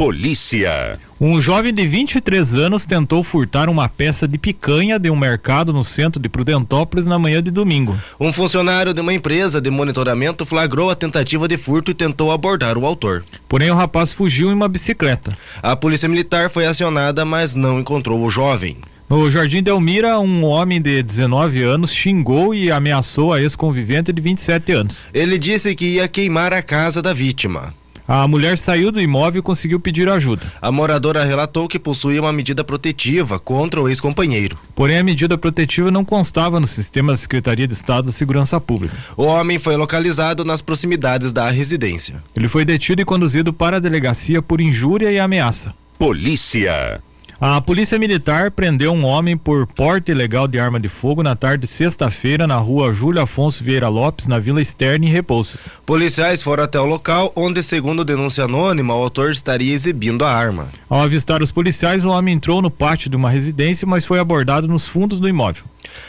Polícia. Um jovem de 23 anos tentou furtar uma peça de picanha de um mercado no centro de Prudentópolis na manhã de domingo. Um funcionário de uma empresa de monitoramento flagrou a tentativa de furto e tentou abordar o autor. Porém, o rapaz fugiu em uma bicicleta. A polícia militar foi acionada, mas não encontrou o jovem. No Jardim Delmira, um homem de 19 anos xingou e ameaçou a ex-convivente de 27 anos. Ele disse que ia queimar a casa da vítima. A mulher saiu do imóvel e conseguiu pedir ajuda. A moradora relatou que possuía uma medida protetiva contra o ex-companheiro. Porém, a medida protetiva não constava no sistema da Secretaria de Estado da Segurança Pública. O homem foi localizado nas proximidades da residência. Ele foi detido e conduzido para a delegacia por injúria e ameaça. Polícia. A Polícia Militar prendeu um homem por porte ilegal de arma de fogo na tarde de sexta-feira na rua Júlio Afonso Vieira Lopes, na Vila Externa, em Repousos. Policiais foram até o local onde, segundo denúncia anônima, o autor estaria exibindo a arma. Ao avistar os policiais, o homem entrou no pátio de uma residência, mas foi abordado nos fundos do imóvel.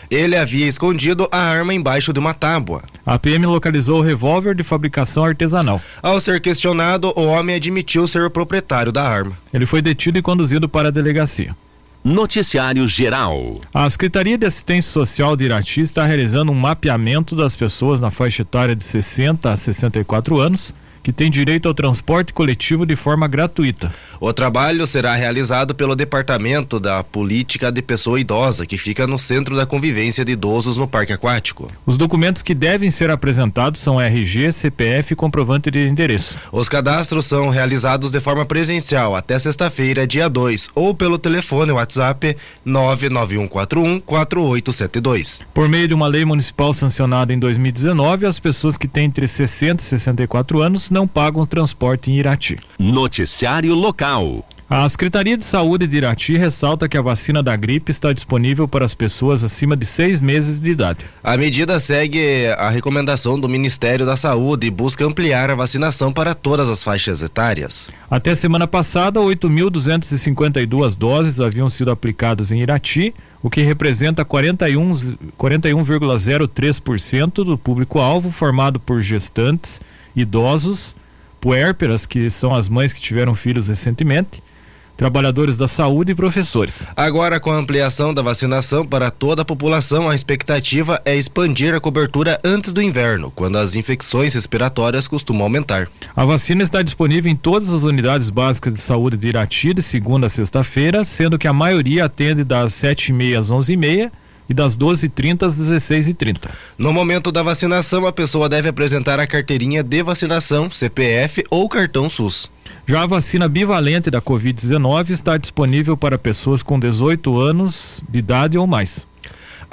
Ele havia escondido a arma embaixo de uma tábua. A PM localizou o revólver de fabricação artesanal. Ao ser questionado, o homem admitiu ser o proprietário da arma. Ele foi detido e conduzido para a delegacia. Noticiário Geral. A Secretaria de Assistência Social de Irati está realizando um mapeamento das pessoas na faixa etária de 60 a 64 anos que tem direito ao transporte coletivo de forma gratuita. O trabalho será realizado pelo Departamento da Política de Pessoa Idosa, que fica no Centro da Convivência de Idosos no Parque Aquático. Os documentos que devem ser apresentados são RG, CPF e comprovante de endereço. Os cadastros são realizados de forma presencial até sexta-feira, dia 2, ou pelo telefone WhatsApp 99141 4872. Por meio de uma lei municipal sancionada em 2019, as pessoas que têm entre 60 e 64 anos não pagam transporte em Irati. Noticiário local. A Secretaria de Saúde de Irati ressalta que a vacina da gripe está disponível para as pessoas acima de seis meses de idade. A medida segue a recomendação do Ministério da Saúde e busca ampliar a vacinação para todas as faixas etárias. Até semana passada, 8.252 doses haviam sido aplicadas em Irati, o que representa 41,03% 41, do público-alvo formado por gestantes, idosos, puérperas, que são as mães que tiveram filhos recentemente, trabalhadores da saúde e professores. Agora, com a ampliação da vacinação para toda a população, a expectativa é expandir a cobertura antes do inverno, quando as infecções respiratórias costumam aumentar. A vacina está disponível em todas as unidades básicas de saúde de Irati de segunda a sexta-feira, sendo que a maioria atende das 7h30 às 11h30 e das 12h30 às 16h30. No momento da vacinação, a pessoa deve apresentar a carteirinha de vacinação, CPF ou cartão SUS. Já a vacina bivalente da Covid-19 está disponível para pessoas com 18 anos de idade ou mais.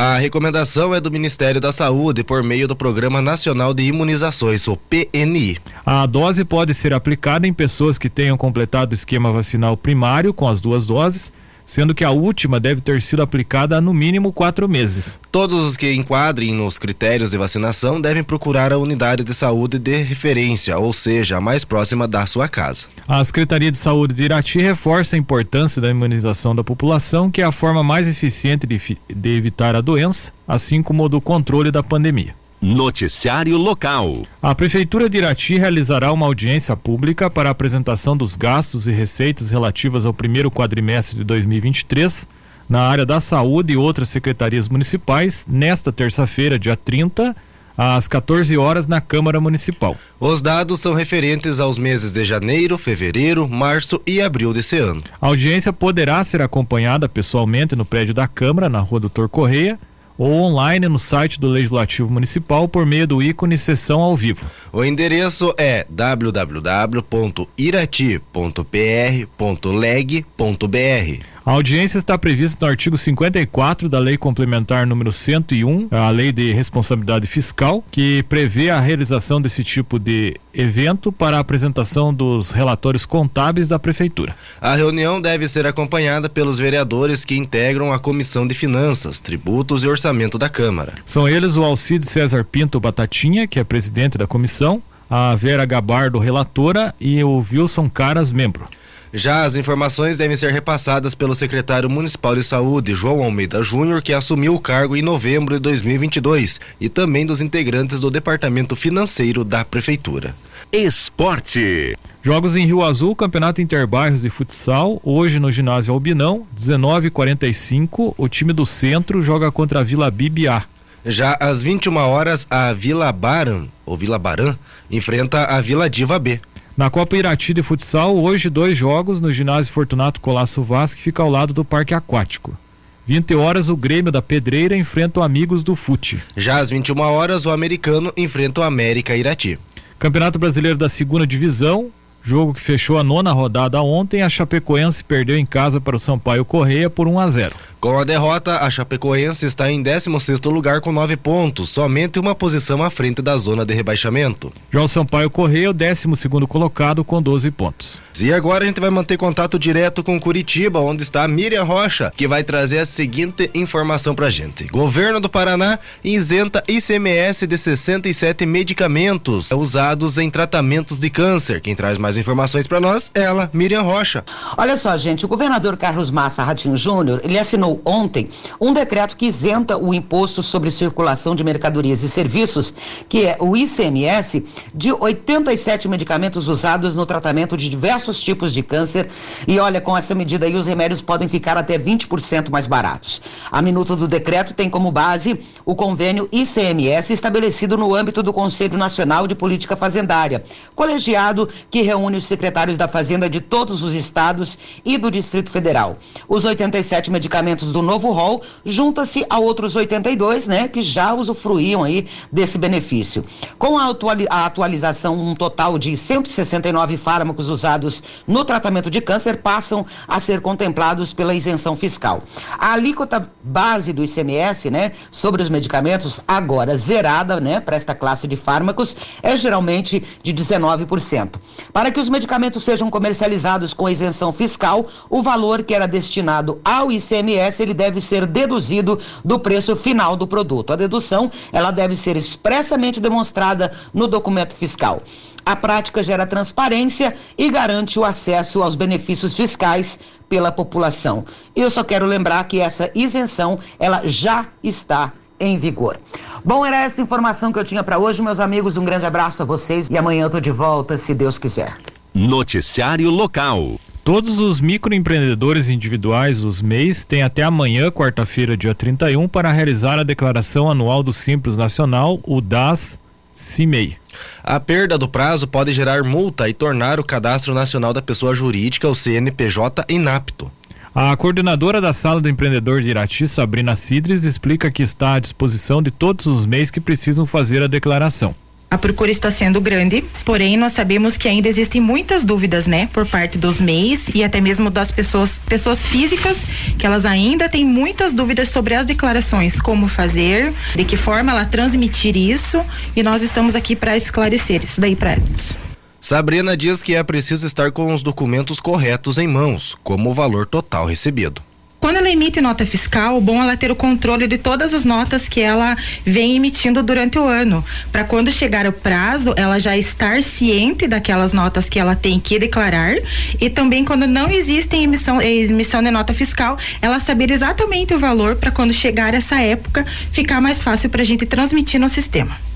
A recomendação é do Ministério da Saúde por meio do Programa Nacional de Imunizações, o PNI. A dose pode ser aplicada em pessoas que tenham completado o esquema vacinal primário com as duas doses sendo que a última deve ter sido aplicada há no mínimo quatro meses. Todos os que enquadrem nos critérios de vacinação devem procurar a unidade de saúde de referência, ou seja, a mais próxima da sua casa. A Secretaria de Saúde de Irati reforça a importância da imunização da população, que é a forma mais eficiente de, de evitar a doença, assim como do controle da pandemia. Noticiário local. A Prefeitura de Irati realizará uma audiência pública para a apresentação dos gastos e receitas relativas ao primeiro quadrimestre de 2023 na área da saúde e outras secretarias municipais nesta terça-feira, dia 30, às 14 horas na Câmara Municipal. Os dados são referentes aos meses de janeiro, fevereiro, março e abril desse ano. A audiência poderá ser acompanhada pessoalmente no prédio da Câmara, na Rua Doutor Correia, ou online no site do Legislativo Municipal por meio do ícone Sessão ao Vivo. O endereço é www.irati.pr.leg.br. A audiência está prevista no artigo 54 da Lei Complementar número 101, a Lei de Responsabilidade Fiscal, que prevê a realização desse tipo de evento para a apresentação dos relatórios contábeis da Prefeitura. A reunião deve ser acompanhada pelos vereadores que integram a Comissão de Finanças, Tributos e Orçamento da Câmara. São eles o Alcide César Pinto Batatinha, que é presidente da comissão, a Vera Gabardo, relatora, e o Wilson Caras, membro. Já as informações devem ser repassadas pelo secretário municipal de saúde, João Almeida Júnior, que assumiu o cargo em novembro de 2022, e também dos integrantes do departamento financeiro da prefeitura. Esporte. Jogos em Rio Azul, Campeonato Interbairros de Futsal. Hoje no ginásio Albinão, 19h45. O time do centro joga contra a Vila Bibiá. Já às 21 horas, a Vila Baran, ou Vila Baran, enfrenta a Vila Diva B. Na Copa Irati de Futsal, hoje dois jogos no ginásio Fortunato Colasso Vaz, que fica ao lado do Parque Aquático. 20 horas, o Grêmio da Pedreira enfrenta o Amigos do Fute. Já às 21 horas, o americano enfrenta o América Irati. Campeonato Brasileiro da Segunda Divisão, jogo que fechou a nona rodada ontem, a Chapecoense perdeu em casa para o Sampaio Correia por 1 a 0. Com a derrota, a Chapecoense está em 16 lugar com nove pontos, somente uma posição à frente da zona de rebaixamento. Já o Sampaio Correia, o 12 colocado com 12 pontos. E agora a gente vai manter contato direto com Curitiba, onde está a Miriam Rocha, que vai trazer a seguinte informação pra gente. Governo do Paraná isenta ICMS de 67 medicamentos usados em tratamentos de câncer. Quem traz mais informações para nós é ela, Miriam Rocha. Olha só, gente, o governador Carlos Massa Ratinho Júnior, ele assinou ontem um decreto que isenta o imposto sobre circulação de mercadorias e serviços, que é o ICMS, de 87 medicamentos usados no tratamento de diversos tipos de câncer. E olha, com essa medida aí, os remédios podem ficar até 20% mais baratos. A minuta do decreto tem como base o convênio ICMS estabelecido no âmbito do Conselho Nacional de Política Fazendária, colegiado que reúne os secretários da Fazenda de todos os estados e do Distrito Federal. Os 87 medicamentos do novo rol junta-se a outros 82, né, que já usufruíam aí desse benefício. Com a, atuali a atualização, um total de 169 fármacos usados no tratamento de câncer passam a ser contemplados pela isenção fiscal. A alíquota base do ICMS, né, sobre os medicamentos agora zerada, né, para esta classe de fármacos é geralmente de 19%. Para que os medicamentos sejam comercializados com isenção fiscal, o valor que era destinado ao ICMS ICMS ele deve ser deduzido do preço final do produto. A dedução ela deve ser expressamente demonstrada no documento fiscal. A prática gera transparência e garante o acesso aos benefícios fiscais pela população. Eu só quero lembrar que essa isenção ela já está em vigor. Bom, era essa informação que eu tinha para hoje, meus amigos. Um grande abraço a vocês e amanhã eu tô de volta, se Deus quiser. Noticiário local. Todos os microempreendedores individuais, os MEIs, têm até amanhã, quarta-feira, dia 31, para realizar a declaração anual do Simples Nacional, o DAS CIMEI. A perda do prazo pode gerar multa e tornar o Cadastro Nacional da Pessoa Jurídica, o CNPJ, inapto. A coordenadora da Sala do Empreendedor de Irati, Sabrina Cidres, explica que está à disposição de todos os MEIs que precisam fazer a declaração. A procura está sendo grande, porém nós sabemos que ainda existem muitas dúvidas, né, por parte dos MEIs e até mesmo das pessoas, pessoas físicas, que elas ainda têm muitas dúvidas sobre as declarações, como fazer, de que forma ela transmitir isso, e nós estamos aqui para esclarecer isso daí para elas. Sabrina diz que é preciso estar com os documentos corretos em mãos, como o valor total recebido. Quando ela emite nota fiscal, bom ela ter o controle de todas as notas que ela vem emitindo durante o ano, para quando chegar o prazo, ela já estar ciente daquelas notas que ela tem que declarar e também quando não existe emissão, emissão de nota fiscal, ela saber exatamente o valor para quando chegar essa época ficar mais fácil para a gente transmitir no sistema.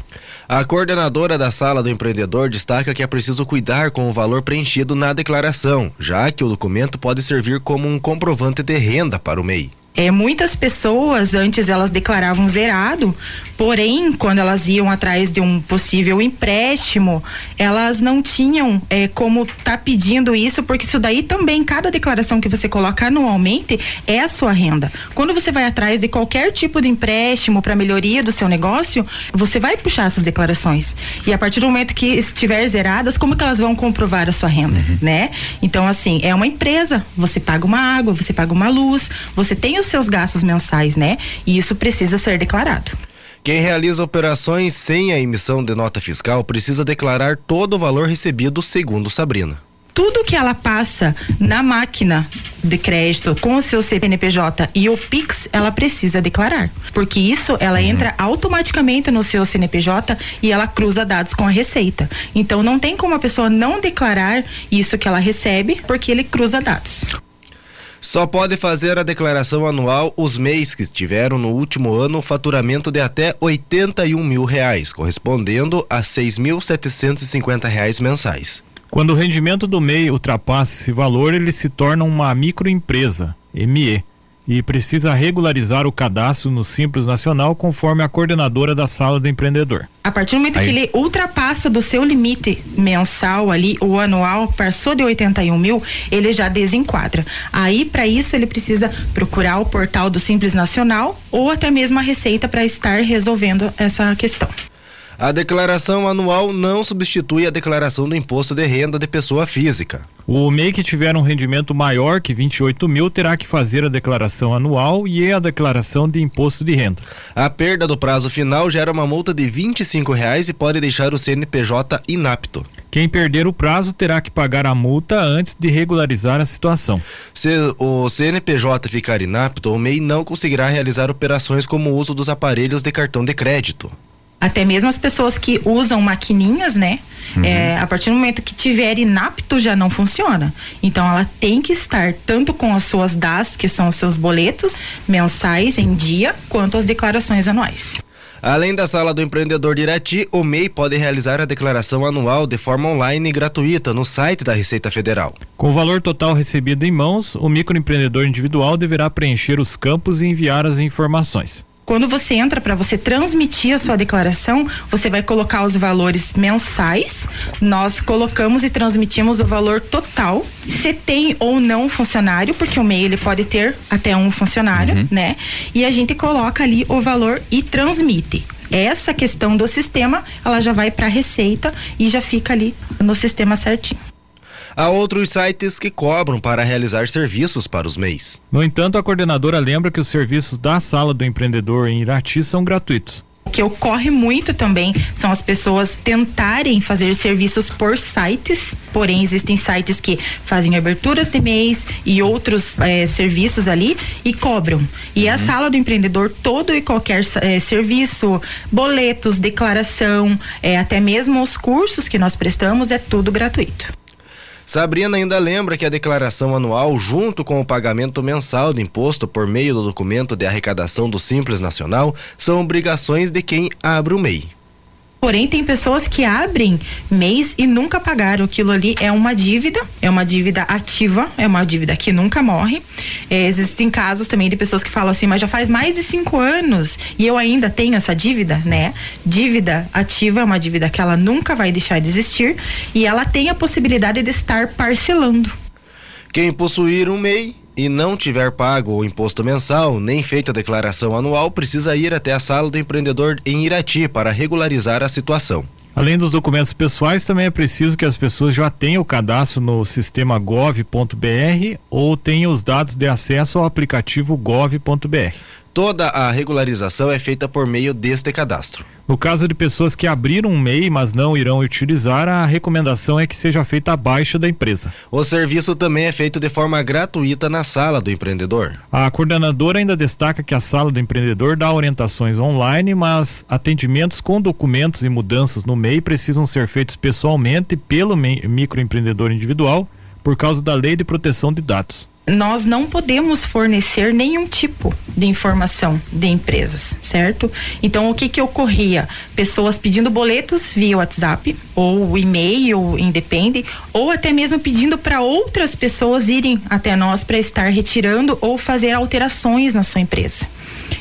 A coordenadora da sala do empreendedor destaca que é preciso cuidar com o valor preenchido na declaração, já que o documento pode servir como um comprovante de renda para o MEI. É, muitas pessoas antes elas declaravam zerado, porém quando elas iam atrás de um possível empréstimo, elas não tinham é, como tá pedindo isso, porque isso daí também cada declaração que você coloca anualmente é a sua renda. Quando você vai atrás de qualquer tipo de empréstimo para melhoria do seu negócio, você vai puxar essas declarações e a partir do momento que estiver zeradas, como que elas vão comprovar a sua renda, uhum. né? Então assim é uma empresa, você paga uma água, você paga uma luz, você tem os seus gastos mensais, né? E isso precisa ser declarado. Quem realiza operações sem a emissão de nota fiscal precisa declarar todo o valor recebido, segundo Sabrina tudo que ela passa na máquina de crédito com o seu CNPJ e o Pix, ela precisa declarar. Porque isso ela uhum. entra automaticamente no seu CNPJ e ela cruza dados com a Receita. Então não tem como a pessoa não declarar isso que ela recebe, porque ele cruza dados. Só pode fazer a declaração anual os mês que tiveram no último ano faturamento de até 81 mil reais, correspondendo a 6.750 reais mensais. Quando o rendimento do MEI ultrapassa esse valor, ele se torna uma microempresa, ME, e precisa regularizar o cadastro no Simples Nacional conforme a coordenadora da sala do empreendedor. A partir do momento Aí. que ele ultrapassa do seu limite mensal ali, o anual, passou de 81 mil, ele já desenquadra. Aí, para isso, ele precisa procurar o portal do Simples Nacional ou até mesmo a Receita para estar resolvendo essa questão. A declaração anual não substitui a declaração do imposto de renda de pessoa física. O MEI que tiver um rendimento maior que 28 mil terá que fazer a declaração anual e a declaração de imposto de renda. A perda do prazo final gera uma multa de R$ reais e pode deixar o CNPJ inapto. Quem perder o prazo terá que pagar a multa antes de regularizar a situação. Se o CNPJ ficar inapto, o MEI não conseguirá realizar operações como o uso dos aparelhos de cartão de crédito até mesmo as pessoas que usam maquininhas, né? Uhum. É, a partir do momento que tiver inapto já não funciona. Então ela tem que estar tanto com as suas DAS, que são os seus boletos mensais em dia, quanto as declarações anuais. Além da sala do empreendedor de Irati, o MEI pode realizar a declaração anual de forma online e gratuita no site da Receita Federal. Com o valor total recebido em mãos, o microempreendedor individual deverá preencher os campos e enviar as informações. Quando você entra para você transmitir a sua declaração, você vai colocar os valores mensais. Nós colocamos e transmitimos o valor total. Se tem ou não funcionário, porque o MEI ele pode ter até um funcionário, uhum. né? E a gente coloca ali o valor e transmite essa questão do sistema, ela já vai para a receita e já fica ali no sistema certinho. Há outros sites que cobram para realizar serviços para os MEIs. No entanto, a coordenadora lembra que os serviços da sala do empreendedor em Irati são gratuitos. O que ocorre muito também são as pessoas tentarem fazer serviços por sites, porém existem sites que fazem aberturas de mês e outros eh, serviços ali e cobram. E uhum. a sala do empreendedor, todo e qualquer eh, serviço, boletos, declaração, eh, até mesmo os cursos que nós prestamos, é tudo gratuito. Sabrina ainda lembra que a declaração anual, junto com o pagamento mensal do imposto por meio do documento de arrecadação do Simples Nacional, são obrigações de quem abre o MEI. Porém, tem pessoas que abrem mês e nunca pagaram. Aquilo ali é uma dívida, é uma dívida ativa, é uma dívida que nunca morre. É, existem casos também de pessoas que falam assim, mas já faz mais de cinco anos e eu ainda tenho essa dívida, né? Dívida ativa é uma dívida que ela nunca vai deixar de existir e ela tem a possibilidade de estar parcelando. Quem possuir um MEI e não tiver pago o imposto mensal nem feito a declaração anual, precisa ir até a sala do empreendedor em Irati para regularizar a situação. Além dos documentos pessoais, também é preciso que as pessoas já tenham o cadastro no sistema gov.br ou tenham os dados de acesso ao aplicativo gov.br. Toda a regularização é feita por meio deste cadastro. No caso de pessoas que abriram um MEI, mas não irão utilizar, a recomendação é que seja feita a baixa da empresa. O serviço também é feito de forma gratuita na sala do empreendedor. A coordenadora ainda destaca que a sala do empreendedor dá orientações online, mas atendimentos com documentos e mudanças no MEI precisam ser feitos pessoalmente pelo microempreendedor individual por causa da Lei de Proteção de Dados nós não podemos fornecer nenhum tipo de informação de empresas, certo? Então, o que que ocorria? Pessoas pedindo boletos via WhatsApp ou e-mail, independe, ou até mesmo pedindo para outras pessoas irem até nós para estar retirando ou fazer alterações na sua empresa.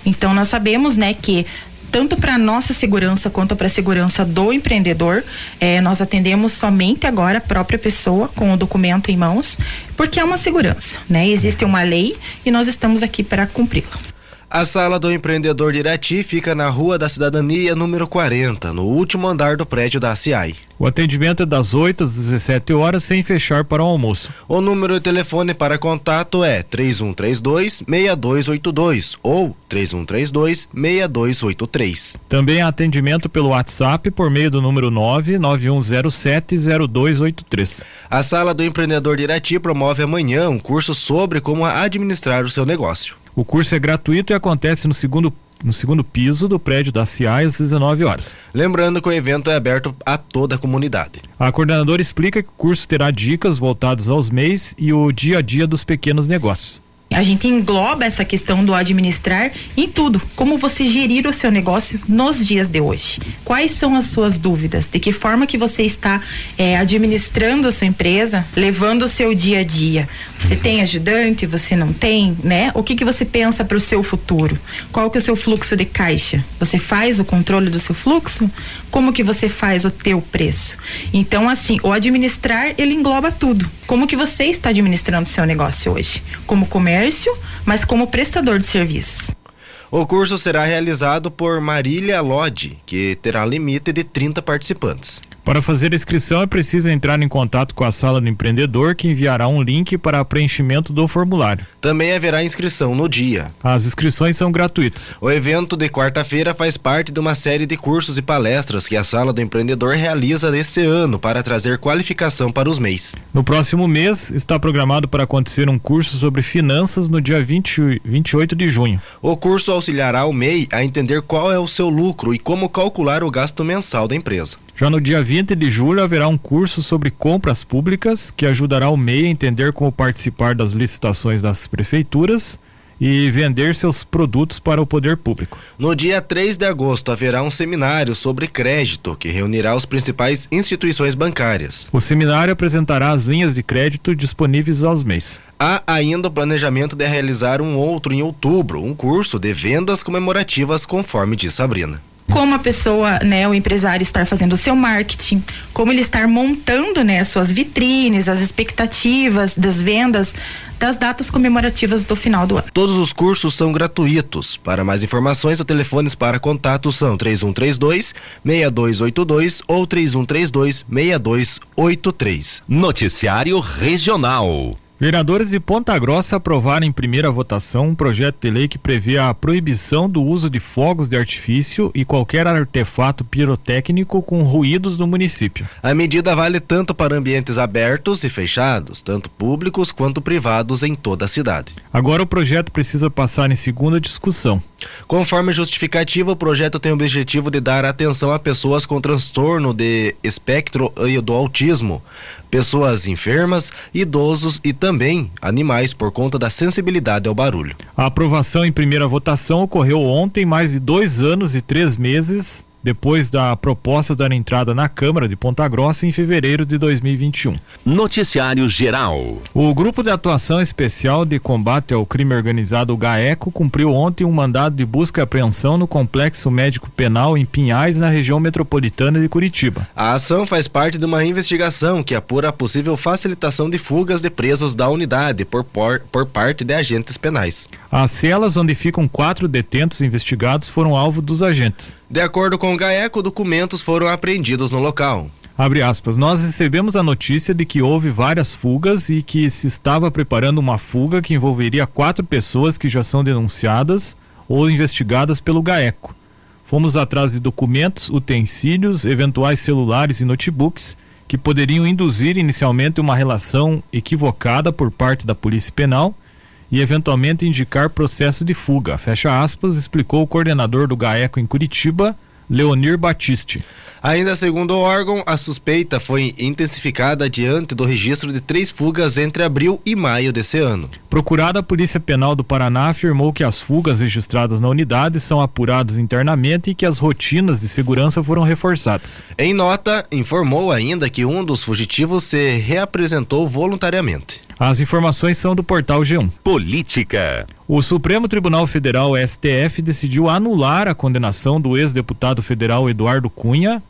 Então, nós sabemos, né, que tanto para nossa segurança quanto para a segurança do empreendedor. É, nós atendemos somente agora a própria pessoa com o documento em mãos, porque é uma segurança, né? Existe uma lei e nós estamos aqui para cumpri-la. A sala do empreendedor de Irati fica na Rua da Cidadania, número 40, no último andar do prédio da CIAI. O atendimento é das 8 às 17 horas, sem fechar para o almoço. O número de telefone para contato é 3132 6282 ou 3132 6283. Também há atendimento pelo WhatsApp por meio do número 99107 0283. A sala do empreendedor de Irati promove amanhã um curso sobre como administrar o seu negócio. O curso é gratuito e acontece no segundo no segundo piso do prédio da CIAI às 19 horas. Lembrando que o evento é aberto a toda a comunidade. A coordenadora explica que o curso terá dicas voltadas aos MEIs e o dia a dia dos pequenos negócios. A gente engloba essa questão do administrar em tudo. Como você gerir o seu negócio nos dias de hoje? Quais são as suas dúvidas? De que forma que você está é, administrando a sua empresa, levando o seu dia a dia? Você tem ajudante? Você não tem, né? O que que você pensa para o seu futuro? Qual que é o seu fluxo de caixa? Você faz o controle do seu fluxo? Como que você faz o teu preço? Então, assim, o administrar ele engloba tudo. Como que você está administrando o seu negócio hoje? Como comércio, mas como prestador de serviços. O curso será realizado por Marília Lodi, que terá limite de 30 participantes. Para fazer a inscrição é preciso entrar em contato com a sala do empreendedor que enviará um link para preenchimento do formulário. Também haverá inscrição no dia. As inscrições são gratuitas. O evento de quarta-feira faz parte de uma série de cursos e palestras que a sala do empreendedor realiza nesse ano para trazer qualificação para os MEIs. No próximo mês está programado para acontecer um curso sobre finanças no dia 20, 28 de junho. O curso auxiliará o MEI a entender qual é o seu lucro e como calcular o gasto mensal da empresa. Já no dia 20 de julho haverá um curso sobre compras públicas que ajudará o MEI a entender como participar das licitações das prefeituras e vender seus produtos para o poder público. No dia 3 de agosto haverá um seminário sobre crédito que reunirá as principais instituições bancárias. O seminário apresentará as linhas de crédito disponíveis aos MEIs. Há ainda o planejamento de realizar um outro em outubro, um curso de vendas comemorativas, conforme diz Sabrina como a pessoa, né, o empresário estar fazendo o seu marketing, como ele estar montando, né, suas vitrines, as expectativas das vendas das datas comemorativas do final do ano. Todos os cursos são gratuitos. Para mais informações, os telefones para contato são 3132 6282 ou 3132 6283. Noticiário Regional. Vereadores de Ponta Grossa aprovaram em primeira votação um projeto de lei que prevê a proibição do uso de fogos de artifício e qualquer artefato pirotécnico com ruídos no município. A medida vale tanto para ambientes abertos e fechados, tanto públicos quanto privados em toda a cidade. Agora o projeto precisa passar em segunda discussão. Conforme justificativa, o projeto tem o objetivo de dar atenção a pessoas com transtorno de espectro do autismo, pessoas enfermas, idosos e também animais por conta da sensibilidade ao barulho. A aprovação em primeira votação ocorreu ontem, mais de dois anos e três meses depois da proposta dar entrada na Câmara de Ponta Grossa em fevereiro de 2021. Noticiário Geral. O Grupo de Atuação Especial de Combate ao Crime Organizado, o GAECO, cumpriu ontem um mandado de busca e apreensão no Complexo Médico Penal em Pinhais, na região metropolitana de Curitiba. A ação faz parte de uma investigação que apura a possível facilitação de fugas de presos da unidade por, por, por parte de agentes penais. As celas onde ficam quatro detentos investigados foram alvo dos agentes. De acordo com o GAECO, documentos foram apreendidos no local. Abre aspas, nós recebemos a notícia de que houve várias fugas e que se estava preparando uma fuga que envolveria quatro pessoas que já são denunciadas ou investigadas pelo GAECO. Fomos atrás de documentos, utensílios, eventuais celulares e notebooks que poderiam induzir inicialmente uma relação equivocada por parte da Polícia Penal e eventualmente indicar processo de fuga, fecha aspas, explicou o coordenador do GAECO em Curitiba, Leonir Batiste. Ainda segundo o órgão, a suspeita foi intensificada diante do registro de três fugas entre abril e maio desse ano. Procurada, a Polícia Penal do Paraná afirmou que as fugas registradas na unidade são apuradas internamente e que as rotinas de segurança foram reforçadas. Em nota, informou ainda que um dos fugitivos se reapresentou voluntariamente. As informações são do portal G1. Política. O Supremo Tribunal Federal, STF, decidiu anular a condenação do ex-deputado federal Eduardo Cunha,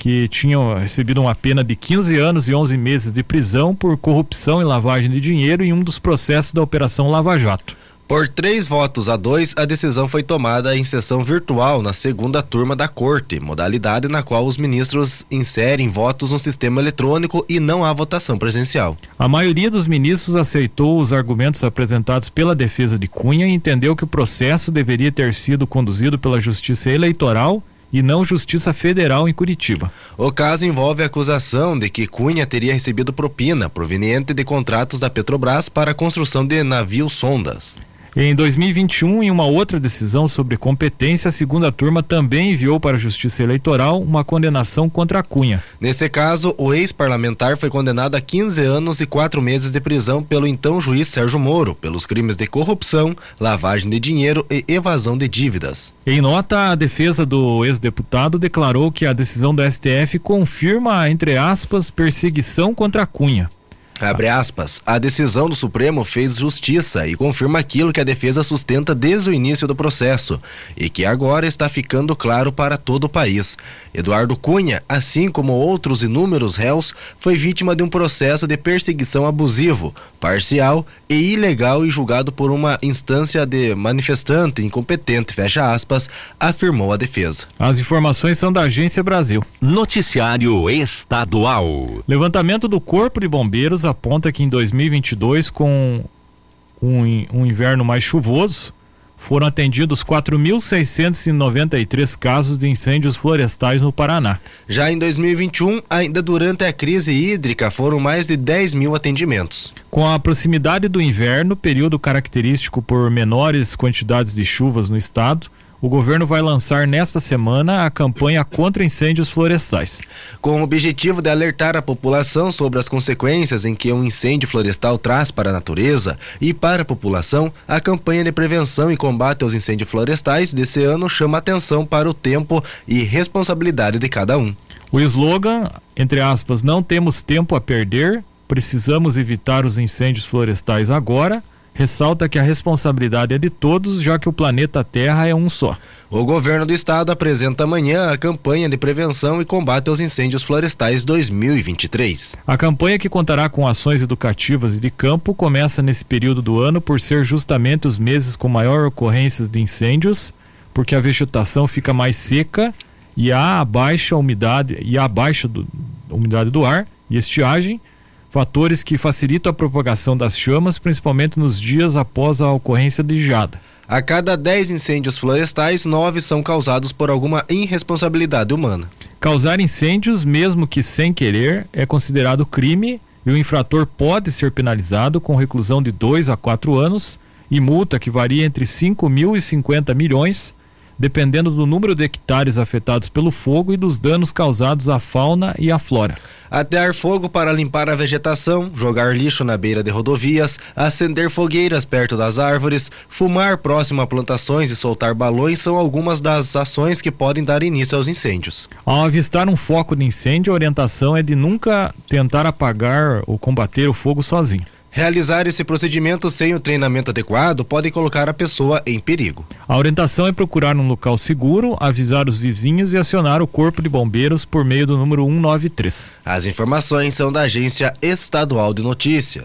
que tinha recebido uma pena de 15 anos e 11 meses de prisão por corrupção e lavagem de dinheiro em um dos processos da Operação Lava Jato. Por três votos a dois, a decisão foi tomada em sessão virtual na segunda turma da Corte, modalidade na qual os ministros inserem votos no sistema eletrônico e não há votação presencial. A maioria dos ministros aceitou os argumentos apresentados pela defesa de Cunha e entendeu que o processo deveria ter sido conduzido pela Justiça Eleitoral e não Justiça Federal em Curitiba. O caso envolve a acusação de que Cunha teria recebido propina proveniente de contratos da Petrobras para a construção de navios sondas. Em 2021, em uma outra decisão sobre competência, a segunda turma também enviou para a Justiça Eleitoral uma condenação contra a Cunha. Nesse caso, o ex-parlamentar foi condenado a 15 anos e quatro meses de prisão pelo então juiz Sérgio Moro, pelos crimes de corrupção, lavagem de dinheiro e evasão de dívidas. Em nota, a defesa do ex-deputado declarou que a decisão do STF confirma, entre aspas, perseguição contra a Cunha. Abre aspas. A decisão do Supremo fez justiça e confirma aquilo que a defesa sustenta desde o início do processo e que agora está ficando claro para todo o país. Eduardo Cunha, assim como outros inúmeros réus, foi vítima de um processo de perseguição abusivo, parcial e ilegal e julgado por uma instância de manifestante incompetente, fecha aspas, afirmou a defesa. As informações são da Agência Brasil. Noticiário Estadual. Levantamento do Corpo de Bombeiros aponta que em 2022, com um, um inverno mais chuvoso, foram atendidos 4.693 casos de incêndios florestais no Paraná. Já em 2021, ainda durante a crise hídrica, foram mais de 10 mil atendimentos. Com a proximidade do inverno, período característico por menores quantidades de chuvas no estado, o governo vai lançar nesta semana a campanha contra incêndios florestais. Com o objetivo de alertar a população sobre as consequências em que um incêndio florestal traz para a natureza e para a população, a campanha de prevenção e combate aos incêndios florestais desse ano chama atenção para o tempo e responsabilidade de cada um. O slogan, entre aspas, não temos tempo a perder, precisamos evitar os incêndios florestais agora ressalta que a responsabilidade é de todos, já que o planeta Terra é um só. O governo do estado apresenta amanhã a campanha de prevenção e combate aos incêndios florestais 2023. A campanha, que contará com ações educativas e de campo, começa nesse período do ano por ser justamente os meses com maior ocorrências de incêndios, porque a vegetação fica mais seca e há a baixa umidade e a baixa do, umidade do ar e estiagem fatores que facilitam a propagação das chamas, principalmente nos dias após a ocorrência de geada. A cada 10 incêndios florestais, 9 são causados por alguma irresponsabilidade humana. Causar incêndios, mesmo que sem querer, é considerado crime e o infrator pode ser penalizado com reclusão de 2 a 4 anos e multa que varia entre 5 mil e 50 milhões, dependendo do número de hectares afetados pelo fogo e dos danos causados à fauna e à flora. Atear fogo para limpar a vegetação, jogar lixo na beira de rodovias, acender fogueiras perto das árvores, fumar próximo a plantações e soltar balões são algumas das ações que podem dar início aos incêndios. Ao avistar um foco de incêndio, a orientação é de nunca tentar apagar ou combater o fogo sozinho. Realizar esse procedimento sem o treinamento adequado pode colocar a pessoa em perigo. A orientação é procurar um local seguro, avisar os vizinhos e acionar o Corpo de Bombeiros por meio do número 193. As informações são da Agência Estadual de Notícias.